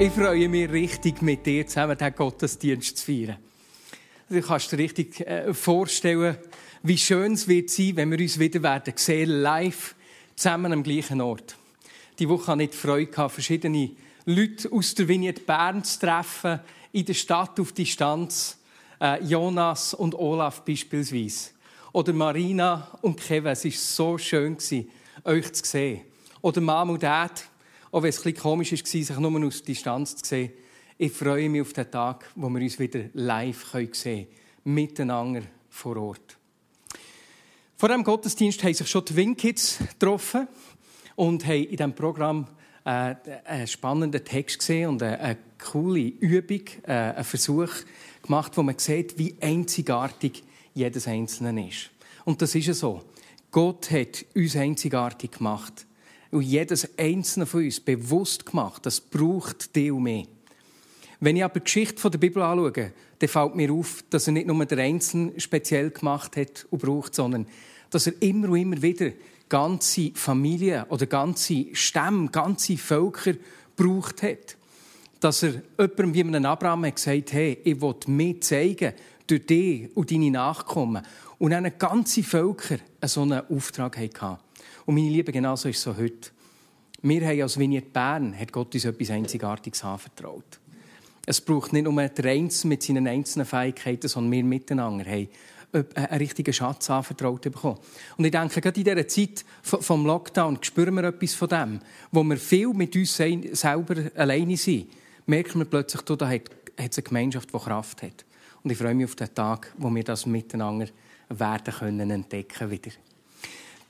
Ich freue mich richtig, mit dir zusammen den Gottesdienst zu feiern. Du kannst dir richtig äh, vorstellen, wie schön es wird sein, wenn wir uns wieder werden sehen, live, zusammen am gleichen Ort. Die Woche hatte ich die Freude, verschiedene Leute aus der Vignette Bern zu treffen, in der Stadt auf Distanz äh, Jonas und Olaf beispielsweise. Oder Marina und Kevin. Es war so schön, euch zu sehen. Oder Mom und Dad, auch wenn es ein bisschen komisch war, sich nur aus Distanz zu sehen. Ich freue mich auf den Tag, wo wir uns wieder live sehen können. Miteinander vor Ort. Vor dem Gottesdienst haben sich schon die Winkids getroffen und haben in diesem Programm äh, einen spannenden Text gesehen und eine, coole Übung, äh, einen Versuch, gemacht, wo man sieht, wie einzigartig jedes Einzelne ist. Und das ist ja so. Gott hat uns einzigartig gemacht. Und jedes Einzelne von uns bewusst gemacht. Das braucht die und mehr. Wenn ich aber die Geschichte der Bibel anschaue, dann fällt mir auf, dass er nicht nur den Einzelnen speziell gemacht hat und braucht, sondern dass er immer und immer wieder ganze Familien oder ganze Stämme, ganze Völker braucht hat dass er jemandem wie einem Abraham hat gesagt hey, ich will mir zeigen, durch dich und deine Nachkommen. Und dann ganze Völker so einen Auftrag hatten. Und meine Liebe, genauso ist es so heute. Wir haben als Vignette Bern, hat Gott uns etwas Einzigartiges anvertraut. Es braucht nicht nur der Einzelne mit seinen einzelnen Fähigkeiten, sondern wir miteinander haben einen richtigen Schatz anvertraut bekommen. Und ich denke, gerade in dieser Zeit vom Lockdown spüren wir etwas von dem, wo wir viel mit uns selber alleine sind merkt man plötzlich, da hat, es eine Gemeinschaft, die Kraft hat. Und ich freue mich auf den Tag, wo wir das miteinander werden können entdecken wieder.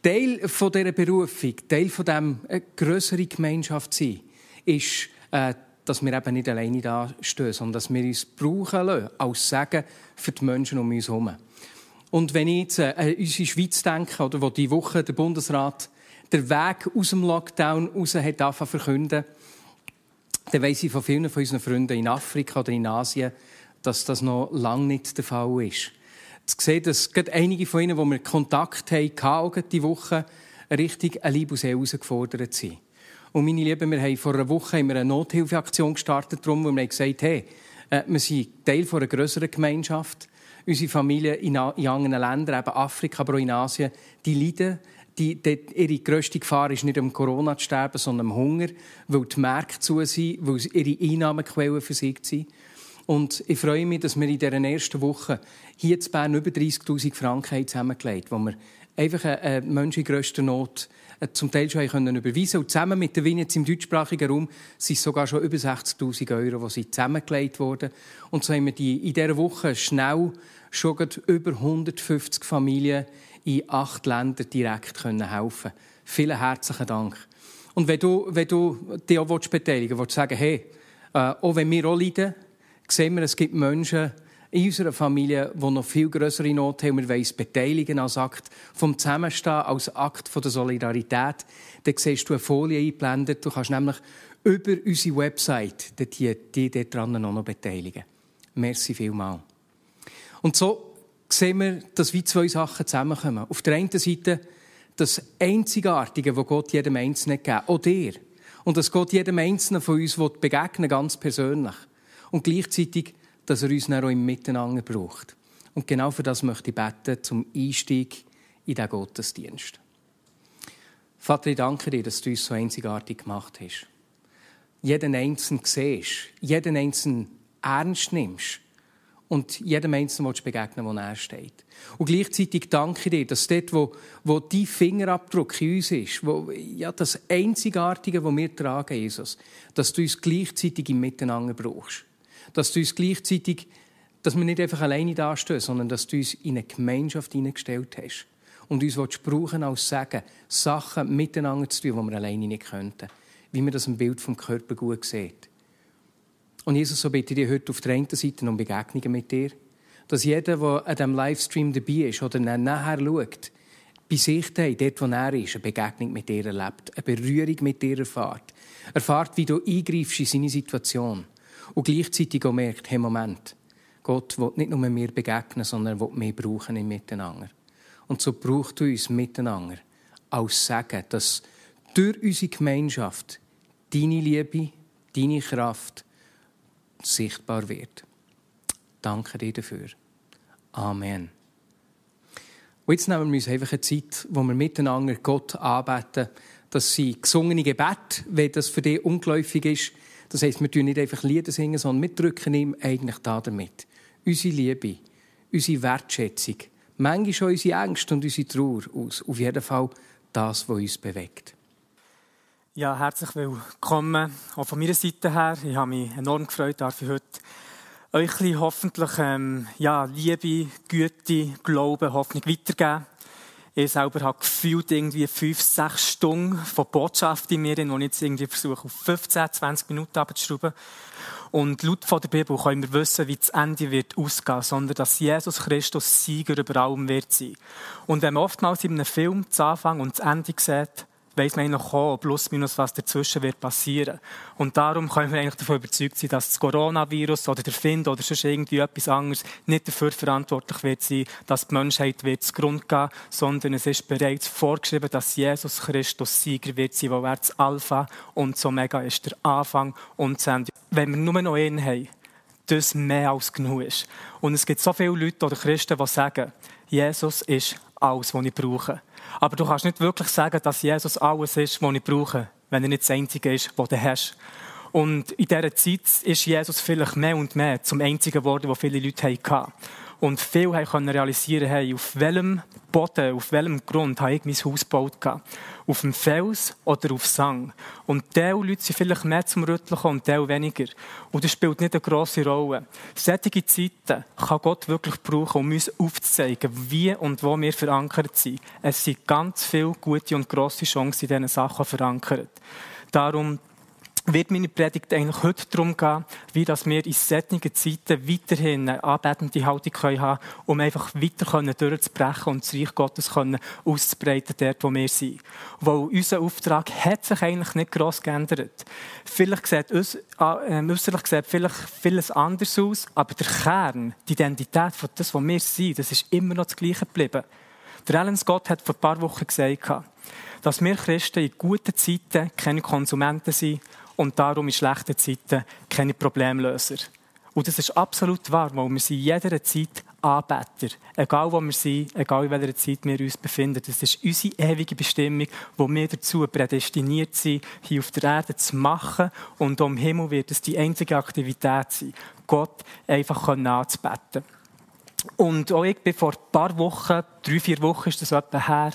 Teil von dieser Berufung, Teil von dem eine grössere Gemeinschaft sein, ist, äh, dass wir eben nicht alleine da stehen, sondern dass wir uns brauchen lassen, als Segen für die Menschen um uns herum. Und wenn ich jetzt äh, an unsere Schweiz denke, oder wo die Woche der Bundesrat den Weg aus dem Lockdown raus hat verkünden, dann weiss ich von vielen von unseren Freunden in Afrika oder in Asien, dass das noch lange nicht der Fall ist. Zu sehen, dass gerade einige von ihnen, die wir Kontakt hatten, diese Woche richtig und Seele herausgefordert sind. Und meine Lieben, wir haben vor einer Woche eine Nothilfeaktion gestartet, darum, wo wir gesagt haben, äh, wir sind Teil einer größeren Gemeinschaft. Unsere Familien in, anderen Ländern, eben Afrika, aber auch in Asien, die leiden die, die, ihre grösste Gefahr ist nicht am Corona zu sterben, sondern am Hunger, weil die Märkte zu sind, weil ihre Einnahmequellen versiegt sind. Und ich freue mich, dass wir in dieser ersten Woche hier in Bern über 30'000 Franken zusammengelegt haben, wo wir einfach eine Menschen in grösster Not äh, zum Teil schon können überweisen Und zusammen mit den Winets im deutschsprachigen Raum sind sogar schon über 60'000 Euro, die zusammengelegt wurden. Und so haben wir die in dieser Woche schnell schon über 150 Familien in acht Ländern direkt helfen können. Vielen herzlichen Dank. Und wenn du, wenn du dich auch beteiligen willst, willst du sagen, hey, äh, auch wenn wir auch leiden, sehen wir, es gibt Menschen in unserer Familie, die noch viel größere Not haben. Wir wollen uns beteiligen als Akt vom Zusammenstehen, als Akt der Solidarität. Dann siehst du eine Folie eingeblendet. Du kannst nämlich über unsere Website die, die, die daran noch beteiligen. Merci vielmals. Und so sehen wir, dass wie zwei Sachen zusammenkommen. Auf der einen Seite das Einzigartige, das Gott jedem Einzelnen gegeben auch dir. Und dass Gott jedem Einzelnen von uns begegnen ganz persönlich. Und gleichzeitig, dass er uns dann auch im Miteinander braucht. Und genau für das möchte ich beten, zum Einstieg in diesen Gottesdienst. Vater, ich danke dir, dass du uns so einzigartig gemacht hast. Jeden Einzelnen siehst, jeden Einzelnen ernst nimmst und jedem Einzelnen begegnen wo er steht. Und gleichzeitig danke ich dir, dass dort, wo, wo dein Fingerabdruck in uns ist, wo, ja, das Einzigartige, das wir tragen, Jesus, dass du uns gleichzeitig im Miteinander brauchst. Dass du uns gleichzeitig, dass wir nicht einfach alleine dastehen, sondern dass du uns in eine Gemeinschaft hineingestellt hast. Und uns willst brauchen als Sagen, Sachen miteinander zu tun, die wir alleine nicht könnten. Wie man das im Bild vom Körper gut sieht. Und Jesus, so bitte ich dich heute auf der einen Seite um Begegnungen mit dir, dass jeder, der an diesem Livestream dabei ist oder nachher schaut, bei sich hat, dort wo er ist, eine Begegnung mit dir erlebt, eine Berührung mit dir erfahrt. Erfahrt, wie du eingreifst in seine Situation. Und gleichzeitig auch merkt, hey, Moment, Gott will nicht nur mir begegnen, sondern er will mich brauchen im Miteinander. Und so braucht du uns miteinander als Sagen, dass durch unsere Gemeinschaft deine Liebe, deine Kraft sichtbar wird. Danke dir dafür. Amen. Und jetzt nehmen wir uns einfach eine Zeit, wo wir miteinander Gott anbeten, dass sie gesungene Gebet, wenn das für dich ungeläufig ist, das heisst, wir tun nicht einfach Lieder singen, sondern wir drücken ihm eigentlich da damit. Unsere Liebe, unsere Wertschätzung, manchmal schon unsere Ängste und unsere Trauer aus. Auf jeden Fall das, was uns bewegt. Ja, herzlich willkommen auch von meiner Seite her. Ich habe mich enorm gefreut, ich heute euch hoffentlich ähm, ja, Liebe, Güte, Glauben, Hoffnung weitergeben. Ich selber habe gefühlt irgendwie fünf, sechs Stunden von Botschaft in mir, die ich jetzt irgendwie versuche, auf 15, 20 Minuten abzuschrauben. Und laut von der Bibel können wir wissen, wie das Ende wird ausgehen, sondern dass Jesus Christus Sieger über allem wird sein. Und wenn man oftmals in einem Film das Anfang und das Ende sieht, weiss man eigentlich auch, plus minus, was dazwischen wird passieren. Und darum können wir eigentlich davon überzeugt sein, dass das Coronavirus oder der Find oder sonst irgendwie etwas anderes nicht dafür verantwortlich wird sein, dass die Menschheit wird zugrunde gehen, sondern es ist bereits vorgeschrieben, dass Jesus Christus Sieger wird sein, weil er das Alpha und das Omega ist, der Anfang und das Ende. Wenn wir nur noch einen haben, das mehr als genug ist. Und es gibt so viele Leute oder Christen, die sagen, Jesus ist alles, was ich brauche. Aber du kannst nicht wirklich sagen, dass Jesus alles ist, was ich brauche, wenn er nicht das Einzige ist, was du hast. Und in dieser Zeit ist Jesus vielleicht mehr und mehr zum Einzigen geworden, was viele Leute hatten. Und viele können realisieren, hey, auf welchem Boden, auf welchem Grund habe ich mein Haus gebaut. Auf dem Fels oder auf Sang. Und diese Leute sind vielleicht mehr zum Rütteln und diese weniger. Und das spielt nicht eine grosse Rolle. Solche Zeiten kann Gott wirklich brauchen, um uns aufzuzeigen, wie und wo wir verankert sind. Es sind ganz viele gute und grosse Chancen in diesen Sachen verankert. Darum wird meine Predigt eigentlich heute darum gehen, wie dass wir in solchen Zeiten weiterhin eine anbetende Haltung haben können, um einfach weiter durchzubrechen und das Reich Gottes auszubreiten, dort, wo wir sind. Weil unser Auftrag hat sich eigentlich nicht gross geändert. Vielleicht sieht uns, äh, äußerlich sieht vielleicht vieles anders aus, aber der Kern, die Identität von das, was wir sind, das ist immer noch das Gleiche geblieben. Der Alan Scott hat vor ein paar Wochen gesagt, dass wir Christen in guten Zeiten keine Konsumenten sind und darum in schlechten Zeiten keine Problemlöser. Und das ist absolut wahr, weil wir sind in jeder Zeit Anbeter. Egal wo wir sind, egal in welcher Zeit wir uns befinden. Das ist unsere ewige Bestimmung, wo wir dazu prädestiniert sind, hier auf der Erde zu machen. Und am Himmel wird es die einzige Aktivität sein, Gott einfach anzubeten. Und auch ich bin vor ein paar Wochen, drei, vier Wochen ist das etwa her,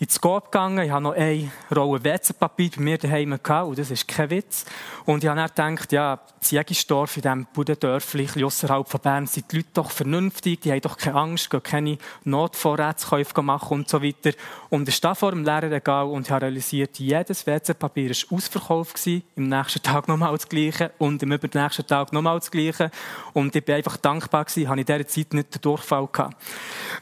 ins Coop gegangen. Ich habe noch eine Rolle WC-Papier bei mir daheim gehabt, und das ist kein Witz. Und ich habe dann gedacht, ja, Ziegisdorf, in diesem Budendörfli, ein außerhalb von Bern, sind die Leute doch vernünftig, die haben doch keine Angst, gehen keine Notvorratskäufe machen und so weiter. Und ich stand vor dem Lehrerregal und habe realisiert, jedes WC-Papier war ausverkauft gewesen, im nächsten Tag nochmal das Gleiche und im übernächsten Tag nochmal das Gleiche. Und ich bin einfach dankbar gewesen, habe in dieser Zeit nicht den Durchfall gehabt.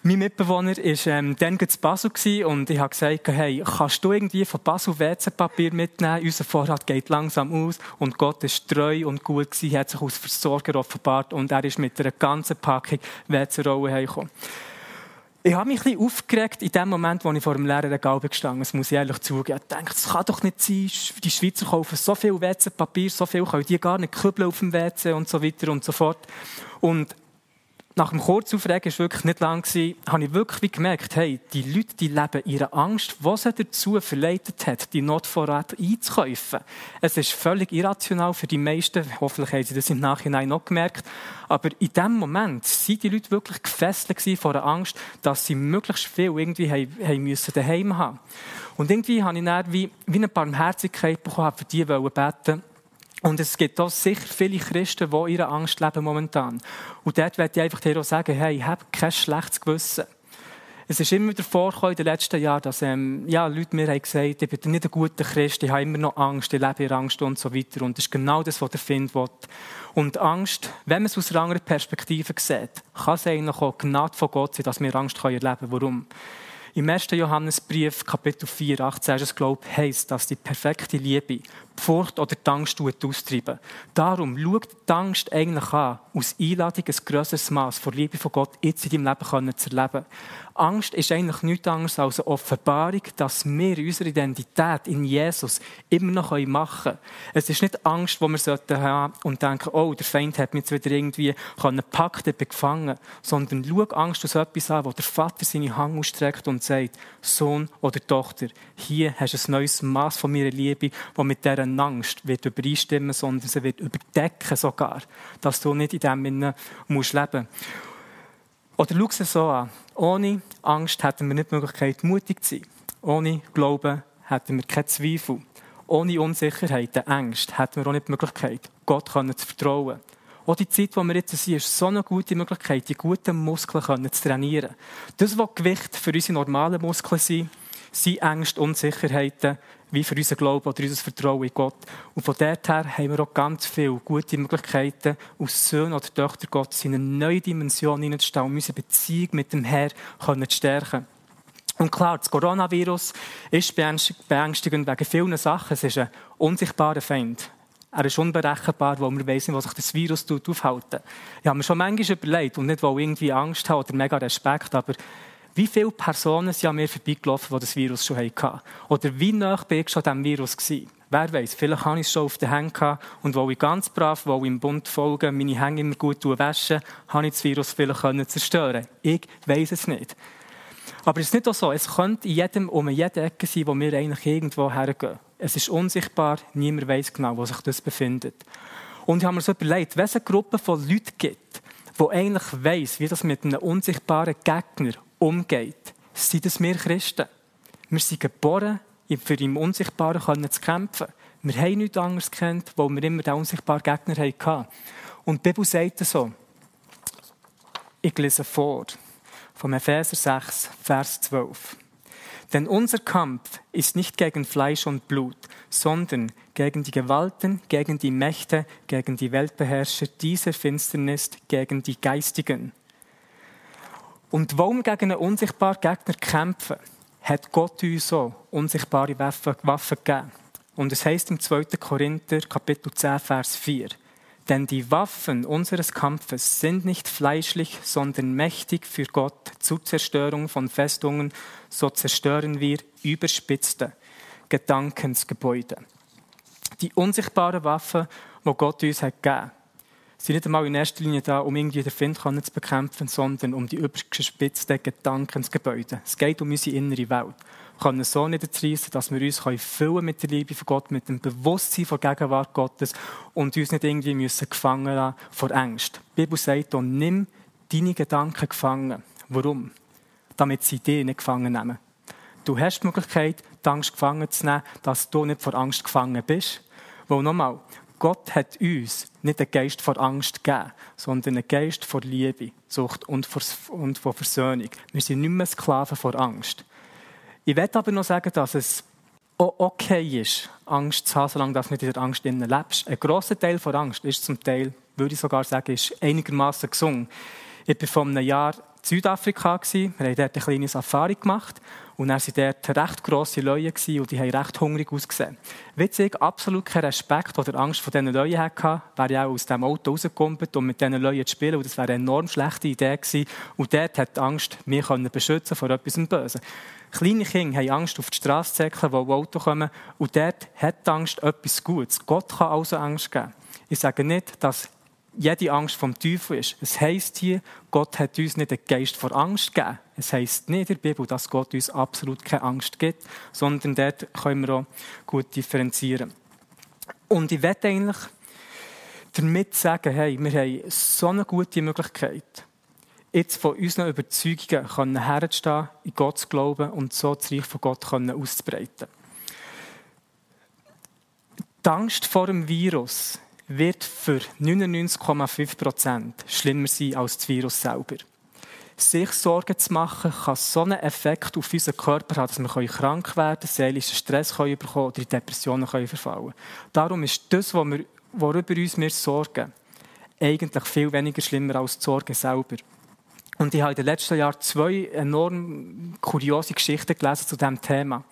Mein Mitbewohner war ähm, dann zu Basel und ich habe gesagt, hey, kannst du irgendwie von Basel WC-Papier mitnehmen? Unser Vorrat geht langsam aus und Gott ist treu und gut gewesen, hat sich als Versorger offenbart und er ist mit einer ganzen Packung WC-Rollen hergekommen. Ich habe mich ein bisschen aufgeregt in dem Moment, wo ich vor dem Regal gestanden Das muss ich ehrlich zugeben. Ich dachte, das kann doch nicht sein. Die Schweizer kaufen so viel WC-Papier, so viel können die gar nicht kübeln auf dem WC und so weiter und so fort. Und nach dem Kurzaufregen, war wirklich nicht lang, habe ich wirklich gemerkt, hey, die Leute, die leben ihre Angst, was sie dazu verleitet hat, die Notvorräte einzukaufen. Es ist völlig irrational für die meisten. Hoffentlich haben sie das im Nachhinein noch gemerkt. Aber in dem Moment sind die Leute wirklich gefesselt vor der Angst, dass sie möglichst viel irgendwie haben müssen daheim haben. Und irgendwie habe ich dann wie, wie eine Barmherzigkeit bekommen, für die beten und es gibt auch sicher viele Christen, die ihre Angst leben momentan. Und dort werde ich einfach dir auch sagen, hey, hab kein schlechtes Gewissen. Es ist immer wieder vorgekommen in den letzten Jahren, dass ähm, ja, Leute mir haben gesagt, ich bin nicht ein guter Christ, ich habe immer noch Angst, ich lebe in Angst und so weiter. Und das ist genau das, was der Find will. Und Angst, wenn man es aus einer anderen Perspektive sieht, kann es eigentlich auch Gnade von Gott sein, dass wir Angst erleben können. Warum? Im 1. Johannesbrief, Kapitel 4, 18, ist glaube ich, heisst, dass die perfekte Liebe die Furcht oder die Angst austreiben. Darum schaut die Angst eigentlich an, aus Einladung ein grösseres Maß von Liebe von Gott jetzt in deinem Leben zu erleben. Angst ist eigentlich nichts anderes als eine Offenbarung, dass wir unsere Identität in Jesus immer noch machen können. Es ist nicht Angst, die wir haben und denken, oh, der Feind hat mich jetzt wieder irgendwie gepackt, bin gefangen. Sondern schau Angst aus etwas an, wo der Vater seine Hand ausstreckt und sagt, Sohn oder Tochter, hier hast du ein neues Maß von meiner Liebe, das mit dieser Angst wird übereinstimmen, sondern sie wird überdecken sogar, dass du nicht in dem Sinne musst leben Oder schau es so an. Ohne Angst hätten wir nicht die Möglichkeit, mutig zu sein. Ohne Glauben hätten wir keinen Zweifel. Ohne Unsicherheit, Angst, hätten wir auch nicht die Möglichkeit, Gott zu vertrauen. Auch die Zeit, die wir jetzt sind, ist so eine gute Möglichkeit, die guten Muskeln zu trainieren. Das, was Gewicht für unsere normalen Muskeln sind, sind Ängste, Unsicherheiten, wie für unseren Glauben oder unser Vertrauen in Gott. Und von dort her haben wir auch ganz viele gute Möglichkeiten, aus Söhnen oder Töchtern Gottes in eine neue Dimension hineinzustellen, um unsere Beziehung mit dem Herrn zu stärken. Und klar, das Coronavirus ist beängstigend wegen vielen Sachen. Es ist ein unsichtbarer Feind. Er ist unberechenbar, weil wir wissen, wo sich das Virus aufhalten Ich habe mir schon manchmal überlegt, und nicht, weil irgendwie Angst habe oder mega Respekt, aber wie viele Personen sind an mir vorbeigelaufen, die das Virus schon hatten? Oder wie nah bin ich schon diesem Virus gewesen? Wer weiß, vielleicht habe ich es schon auf den Händen gehabt und weil ich ganz brav, weil ich im Bund folge, meine Hände immer gut waschen, habe ich das Virus vielleicht zerstören Ich weiß es nicht. Aber es ist nicht auch so, es könnte in jedem, um jede Ecke sein, wo wir eigentlich irgendwo hergehen. Es ist unsichtbar, niemand weiß genau, wo sich das befindet. Und ich habe mir so überlegt, wenn es eine Gruppe von Leuten gibt, die eigentlich weiss, wie das mit einem unsichtbaren Gegner umgeht, sind es wir Christen. Wir sind geboren, für im Unsichtbaren zu kämpfen. Wir haben nichts anderes gekannt, weil wir immer den unsichtbaren Gegner hatten. Und die Bibel sagt so, ich lese vor, vom Epheser 6, Vers 12. Denn unser Kampf ist nicht gegen Fleisch und Blut, sondern gegen die Gewalten, gegen die Mächte, gegen die Weltbeherrscher dieser Finsternis, gegen die Geistigen und wir gegen einen unsichtbaren Gegner kämpfen, hat Gott uns so unsichtbare Waffen, Waffen gegeben. Und es heißt im 2. Korinther, Kapitel 10, Vers 4. Denn die Waffen unseres Kampfes sind nicht fleischlich, sondern mächtig für Gott zur Zerstörung von Festungen. So zerstören wir überspitzte Gedankensgebäude. Die unsichtbaren Waffen, die Gott uns hat gegeben sind nicht einmal in erster Linie da, um irgendwie den Find zu bekämpfen, sondern um die übergespitzten Gedankensgebäude. Es geht um unsere innere Welt. Wir können so nicht erreissen, dass wir uns füllen mit der Liebe von Gott, mit dem Bewusstsein von Gegenwart Gottes und uns nicht irgendwie müssen gefangen lassen vor Angst. Die Bibel sagt auch, nimm deine Gedanken gefangen. Warum? Damit sie dich nicht gefangen nehmen. Du hast die Möglichkeit, die Angst gefangen zu nehmen, dass du nicht vor Angst gefangen bist. Weil nochmal, Gott hat uns nicht einen Geist vor Angst gegeben, sondern einen Geist vor Liebe, Sucht und vor, Versöhnung. Wir sind nicht mehr Sklaven vor Angst. Ich werde aber noch sagen, dass es auch okay ist, Angst zu haben, solange du nicht in der Angst lebst. Ein grosser Teil von Angst ist zum Teil, würde ich sogar sagen, ist einigermaßen gesungen. Ich war vor einem Jahr Südafrika. Wir haben dort eine kleine Safari gemacht. Und dann waren dort recht grosse Leute und die haben recht hungrig ausgesehen. Witzig, absolut keinen Respekt oder Angst vor diesen Leuten hatte, wäre ich auch aus dem Auto rausgekommen, um mit diesen Leuten zu spielen. Und das wäre eine enorm schlechte Idee gewesen. Und dort hat die Angst, mich beschützen vor etwas Bösen. Kleine Kinder haben Angst, auf die Straße zu säckeln, wo Auto kommen. Und dort hat die Angst etwas Gutes. Gott kann also Angst geben. Ich sage nicht, dass jede Angst vom Teufel ist. Es heißt hier, Gott hat uns nicht den Geist vor Angst gegeben. Es heißt nicht in der Bibel, dass Gott uns absolut keine Angst gibt, sondern dort können wir auch gut differenzieren. Und ich werde eigentlich damit sagen, hey, wir haben so eine gute Möglichkeit, jetzt von unseren Überzeugungen herzustehen, in Gott zu glauben und so das Reich von Gott auszubreiten. Die Angst vor dem Virus wird für 99,5 Prozent schlimmer sein als das Virus selber. sich Sorgen zu machen, kann so einen Effekt auf unseren Körper haben, dass wir krank werden können, seelischen Stress können bekommen oder in Depressionen können verfallen Darum ist das, worüber uns wir sorgen, eigentlich viel weniger schlimmer als die Sorge selber. Und ich habe in den letzten Jahren zwei enorm kuriose Geschichten gelesen zu diesem Thema.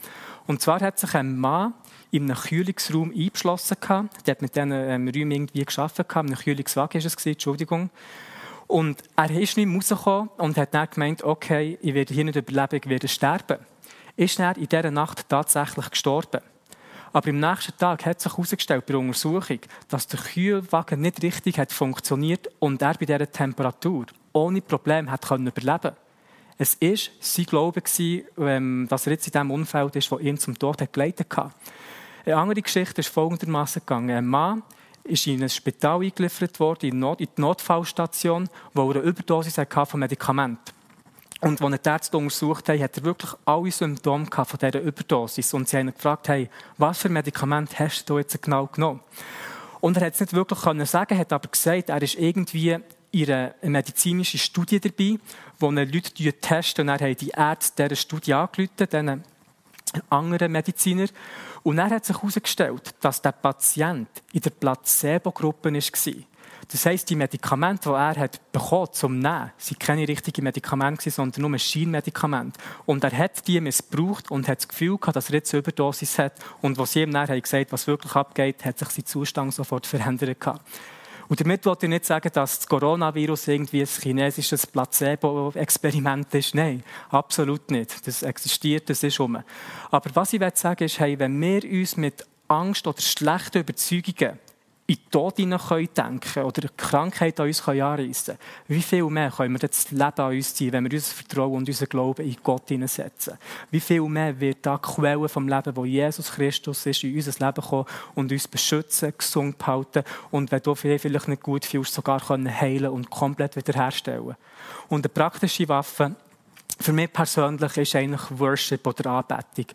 Und zwar hat sich ein Mann in einem Kühlungsraum eingeschlossen. Der hat mit diesen ähm, Räumen irgendwie gearbeitet. In einem Kühlungswagen war es, Entschuldigung. Und er ist nicht rausgekommen und hat dann gemeint, okay, ich werde hier nicht überleben, ich werde sterben. Ist er in dieser Nacht tatsächlich gestorben. Aber am nächsten Tag hat sich herausgestellt bei der Untersuchung, dass der Kühlwagen nicht richtig hat funktioniert und er bei dieser Temperatur ohne Probleme hat überleben Es war sein Glaube, ähm, dass er jetzt in diesem Umfeld ist, das ihn zum Tod hat geleitet hat. Eine andere Geschichte ist folgendermaßen gegangen. Ein Mann ist in ein Spital eingeliefert worden, in die Notfallstation, wo er eine Überdosis hatte von Medikamenten. Und als er die Ärzte untersucht haben, hat er wirklich alle Symptome von dieser Überdosis. Und sie haben ihn gefragt, hey, was für Medikamente hast du jetzt genau genommen? Und er hat es nicht wirklich können sagen, hat aber gesagt, er ist irgendwie in einer medizinischen Studie dabei, wo Leute testen. Und er hat die Ärzte dieser Studie angerufen, diesen anderen Mediziner. Und er hat sich herausgestellt, dass der Patient in der Placebo-Gruppe war. Das heisst, die Medikamente, die er hat bekommen zum Nehmen, sind keine richtigen Medikamente, sondern nur Scheinmedikamente. Und er hat die missbraucht und hat das Gefühl gehabt, dass er jetzt eine Überdosis hat. Und was sie ihm dann gesagt was wirklich abgeht, hat sich sein Zustand sofort verändert. Und damit wollte ich nicht sagen, dass das Coronavirus irgendwie ein chinesisches Placebo-Experiment ist. Nein, absolut nicht. Das existiert, das ist um. Aber was ich sagen ist, hey, wenn wir uns mit Angst oder schlechten Überzeugungen in den Tod hinein denken oder Krankheit an uns anreissen können, wie viel mehr können wir das Leben an uns ziehen, wenn wir unser Vertrauen und unser Glauben in Gott hineinsetzen? Wie viel mehr wird da die Quelle vom Leben, wo Jesus Christus ist, in unser Leben kommen und uns beschützen, gesund behalten und wenn du vielleicht nicht gut fühlst, sogar heilen und komplett wiederherstellen. Und eine praktische Waffe für mich persönlich ist eigentlich Worship oder Anbetung.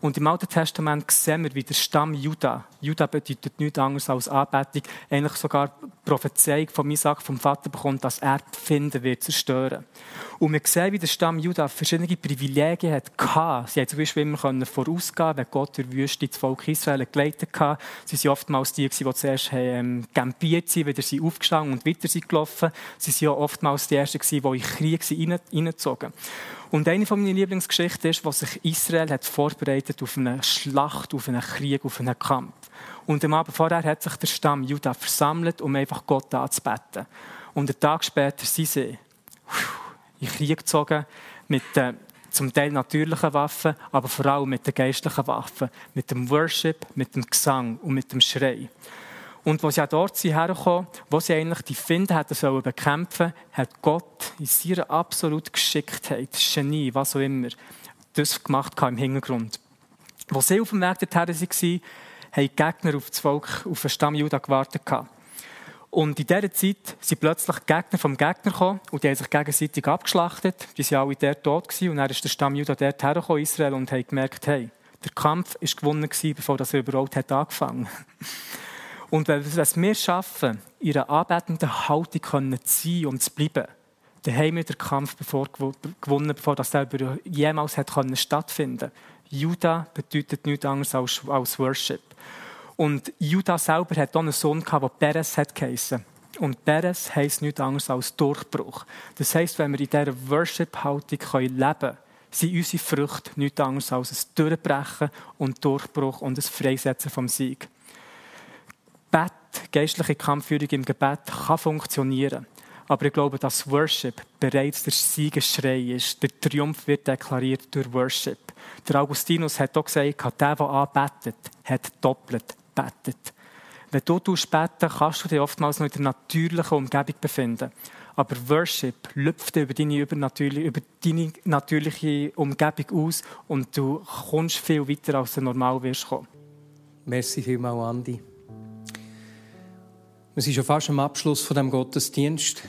Und im Alten Testament sehen wir, wie der Stamm Juda, Juda bedeutet nichts anderes als Anbetung, eigentlich sogar Prophezeiung von Isaac vom Vater bekommt, dass er Finden wird zerstören. Und wir sehen, wie der Stamm Juda verschiedene Privilegien hat Sie haben zum Beispiel immer vorausgehen wenn Gott durch Wüste das Volk Israel geleitet hat. Sie waren oftmals die, die zuerst ähm, campiert sind, wieder sind aufgestanden und weiter sind gelaufen. Sie waren ja oftmals die Ersten, die in Krieg hineingezogen und eine von meinen Lieblingsgeschichten ist, was sich Israel hat vorbereitet auf eine Schlacht, auf einen Krieg, auf einen Kampf. Und am Abend vorher hat sich der Stamm Judah versammelt, um einfach Gott anzubeten. Und einen Tag später sind sie in Krieg gezogen mit den zum Teil natürlichen Waffen, aber vor allem mit den geistlichen Waffen, mit dem Worship, mit dem Gesang und mit dem Schrei. Und als sie auch dort hergekommen, wo sie eigentlich die Finde hätten sollen bekämpfen, hat Gott in seiner absoluten Geschicktheit, Genie, was auch immer, das gemacht im Hintergrund. Als sie auf dem Weg dorthin waren, haben die Gegner auf das Volk, auf den Stamm Juda gewartet. Und in dieser Zeit sind plötzlich Gegner vom Gegner gekommen und die haben sich gegenseitig abgeschlachtet. Die waren alle dort tot und dann ist der Stamm Juda dort hergekommen, Israel, und hat gemerkt, hey, der Kampf ist gewonnen bevor das überhaupt angefangen hat. Und wenn wir es schaffen, in einer anbetenden Haltung zu sein und zu bleiben, dann haben wir den Kampf bevor, gewonnen, bevor das selber jemals hat stattfinden Juda bedeutet nichts anderes als, als Worship. Und Juda selber hat auch einen Sohn gehabt, der Perez hat geheissen. Und Perez heisst nichts anderes als Durchbruch. Das heisst, wenn wir in dieser Worship-Haltung leben können, sind unsere Früchte nichts anderes als ein Durchbrechen und Durchbruch und ein Freisetzen vom Sieg. Gebet, geistliche Kampfführung im Gebet kann funktionieren. Aber ich glaube, dass Worship bereits der Siegesschrei ist. Der Triumph wird deklariert durch Worship. Der Augustinus hat auch gesagt, der, der anbetet, hat doppelt betet. Wenn du beten kannst du dich oftmals noch in der natürlichen Umgebung befinden. Aber Worship lüpft über deine, übernatürliche, über deine natürliche Umgebung aus und du kommst viel weiter, als du normal wirst kommen. Merci vielmals, Andi. Wir sind schon fast am Abschluss von dem Gottesdienst.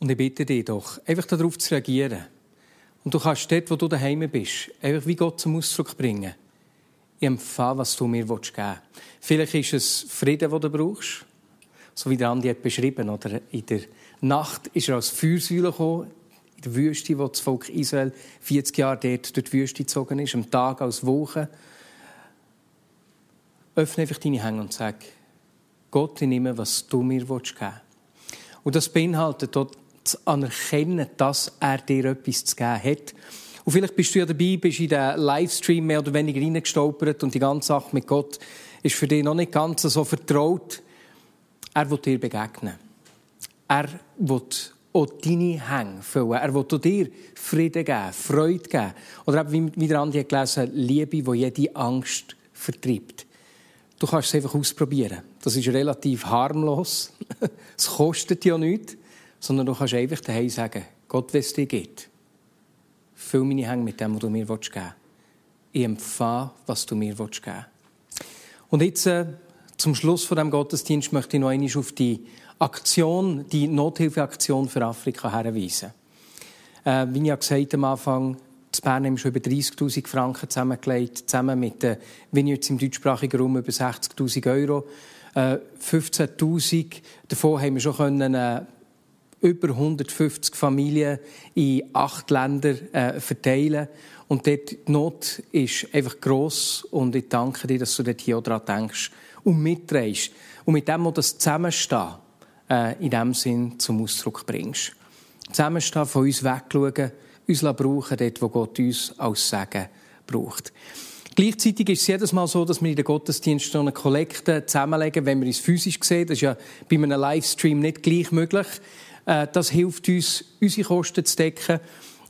Und ich bitte dich doch, einfach darauf zu reagieren. Und du kannst dort, wo du daheim bist, einfach wie Gott zum Ausdruck bringen. Ich empfehle, was du mir geben willst. Vielleicht ist es Frieden, den du brauchst. So wie der Andi hat beschrieben. Oder in der Nacht ist er als Feuersäule gekommen. in der Wüste, wo das Volk Israel 40 Jahre dort durch die Wüste gezogen ist, am Tag als Woche. Öffne einfach deine Hände und sag, Gott, ich nehme, was du mir geben willst. Und das beinhaltet dort zu anerkennen, dass er dir etwas zu geben hat. Und vielleicht bist du ja dabei, bist in den Livestream mehr oder weniger reingestolpert und die ganze Sache mit Gott ist für dich noch nicht ganz so vertraut. Er will dir begegnen. Er will auch deine Hänge füllen. Er will dir Frieden geben, Freude geben. Oder eben, wie der Andi hat gelesen, Liebe, die jede Angst vertreibt. Du kannst es einfach ausprobieren. Das ist relativ harmlos. es kostet ja nichts. Sondern du kannst einfach daheim sagen, Gott, wenn es dir geht, füll meine Hänge mit dem, was du mir geben willst. Ich empfange, was du mir geben willst. Und jetzt, äh, zum Schluss von dem Gottesdienst, möchte ich noch einmal auf die Aktion, die Nothilfeaktion für Afrika herweisen. Äh, wie ich ja gesagt am Anfang, zu Bern haben wir schon über 30.000 Franken zusammengelegt, zusammen mit den Vineyards im deutschsprachigen Raum über 60.000 Euro. Äh, 15.000 davon haben wir schon können, äh, über 150 Familien in acht Ländern äh, verteilen. Und dort die Not ist einfach gross und ich danke dir, dass du dort hier auch daran denkst und mitdrehst. Und mit dem, wo das Zusammenstehen äh, in dem Sinn zum Ausdruck bringst. Zusammenstehen, von uns wegschauen, uns brauchen, dort, wo Gott uns als Segen braucht. Gleichzeitig ist es jedes Mal so, dass wir in den Gottesdiensten eine Kollekte zusammenlegen, wenn wir uns physisch sehen. Das ist ja bei einem Livestream nicht gleich möglich. Äh, das hilft uns, unsere Kosten zu decken.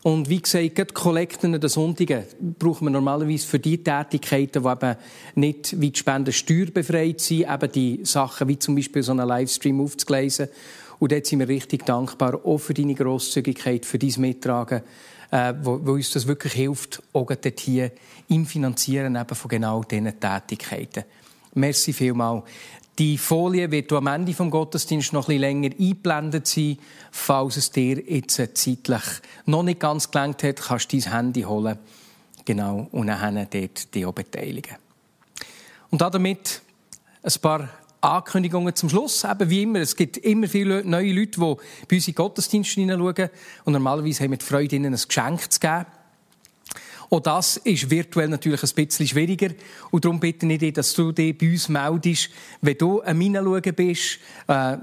Und wie gesagt, die Kollekten der Sonntage brauchen wir normalerweise für die Tätigkeiten, die eben nicht wie die Spenden steuerbefreit sind, eben die Sachen wie zum Beispiel so einen Livestream aufzugleisen. Und dort sind wir richtig dankbar, auch für deine Grosszügigkeit, für dein Mittragen, äh, wo, wo, uns das wirklich hilft, auch dort hier im Finanzieren eben von genau diesen Tätigkeiten. Merci vielmals. Die Folie wird am Ende vom Gottesdienst noch ein bisschen länger eingeblendet sein. Falls es dir jetzt zeitlich noch nicht ganz gelangt hat, kannst du dein Handy holen. Genau, und dann dort die auch beteiligen. Und damit ein paar Ankündigungen zum Schluss. Eben wie immer, es gibt immer viele neue Leute, die bei uns in Gottesdienste hineinschauen. Und normalerweise haben wir die Freude, ihnen ein Geschenk zu geben. Auch das ist virtuell natürlich ein bisschen schwieriger. Und darum bitte ich dich, dass du dich bei uns meldest, wenn du am Hineinschauen bist, äh,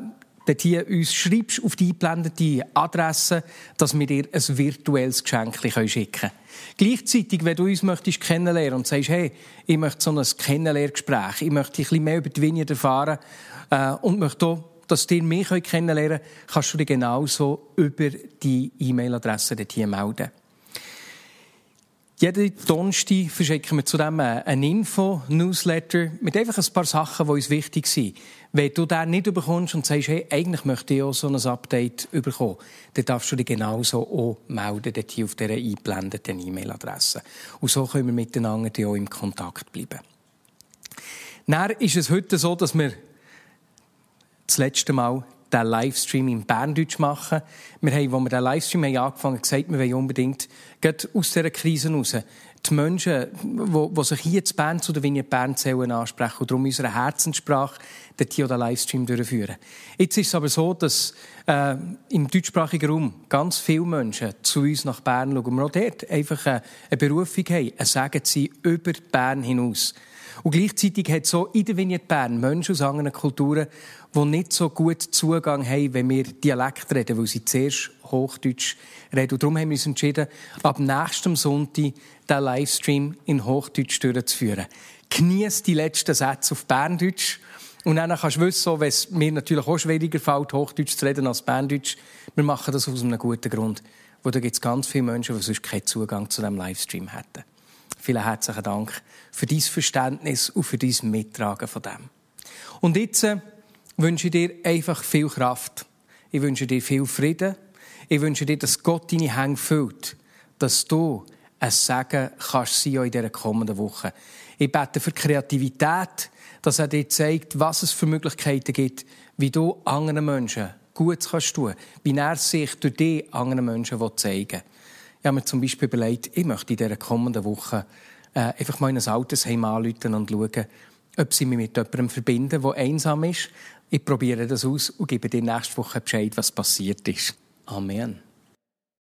dort hier uns schreibst auf die eingeblendete Adresse, dass wir dir ein virtuelles Geschenk schicken können. Gleichzeitig, wenn du uns möchtest kennenlernen und sagst, hey, ich möchte so ein Kennenlerngespräch, ich möchte ein bisschen mehr über die Vineyard erfahren äh, und möchte auch, dass dir mich kennenlernen können, kannst du dich genauso über die E-Mail-Adresse hier melden. Jeden Donnerstag verschicken wir zudem ein Info-Newsletter mit einfach ein paar Sachen, die uns wichtig sind. Wenn du den nicht bekommst und sagst, hey, eigentlich möchte ich auch so ein Update bekommen, dann darfst du dich genauso auch melden, dort hier auf dieser eingeblendeten E-Mail-Adresse. Und so können wir miteinander auch im Kontakt bleiben. Dann ist es heute so, dass wir das letzte Mal den Livestream in Berndeutsch machen. Wir haben, als wir den Livestream haben angefangen haben, gesagt, wir wollen unbedingt aus dieser Krise raus die Menschen, die, sich hier zu Bern zu der Vignette Bern zählen, ansprechen und darum unsere Herzenssprache den den Livestream durchführen. Jetzt ist es aber so, dass äh, im deutschsprachigen Raum ganz viele Menschen zu uns nach Bern schauen und wir auch dort einfach eine, eine Berufung haben, ein Sagen sie über Bern hinaus. Und gleichzeitig hat so in der Vignette Bern Menschen aus anderen Kulturen, die nicht so gut Zugang haben, wenn wir Dialekt reden, weil sie zuerst Hochdeutsch reden. Und darum haben wir uns entschieden, ab nächstem Sonntag den Livestream in Hochdeutsch durchzuführen. Genieß die letzten Sätze auf Berndeutsch. Und dann kannst du wissen, wenn es mir natürlich auch schwieriger fällt, Hochdeutsch zu reden als Berndeutsch, wir machen das aus einem guten Grund. Wo da gibt es ganz viele Menschen, die sonst keinen Zugang zu diesem Livestream hätten. Vielen herzlichen Dank für dein Verständnis und für dein Mittragen von dem. Und jetzt äh, wünsche dir einfach viel Kraft. Ich wünsche dir viel Frieden. Ich wünsche dir, dass Gott deine Hände füllt, dass du ein Segen kannst sein in dieser kommenden Woche. Ich bete für Kreativität, dass er dir zeigt, was es für Möglichkeiten gibt, wie du anderen Menschen gut kannst tun, wie er sich durch dich anderen Menschen zeigen will. Ich habe mir zum Beispiel überlegt, ich möchte in dieser kommenden Woche äh, einfach mal in ein Altersheim anrufen und schauen, ob sie mich mit jemandem verbinden, der einsam ist. Ich probiere das aus und gebe dir nächste Woche Bescheid, was passiert ist. Amen.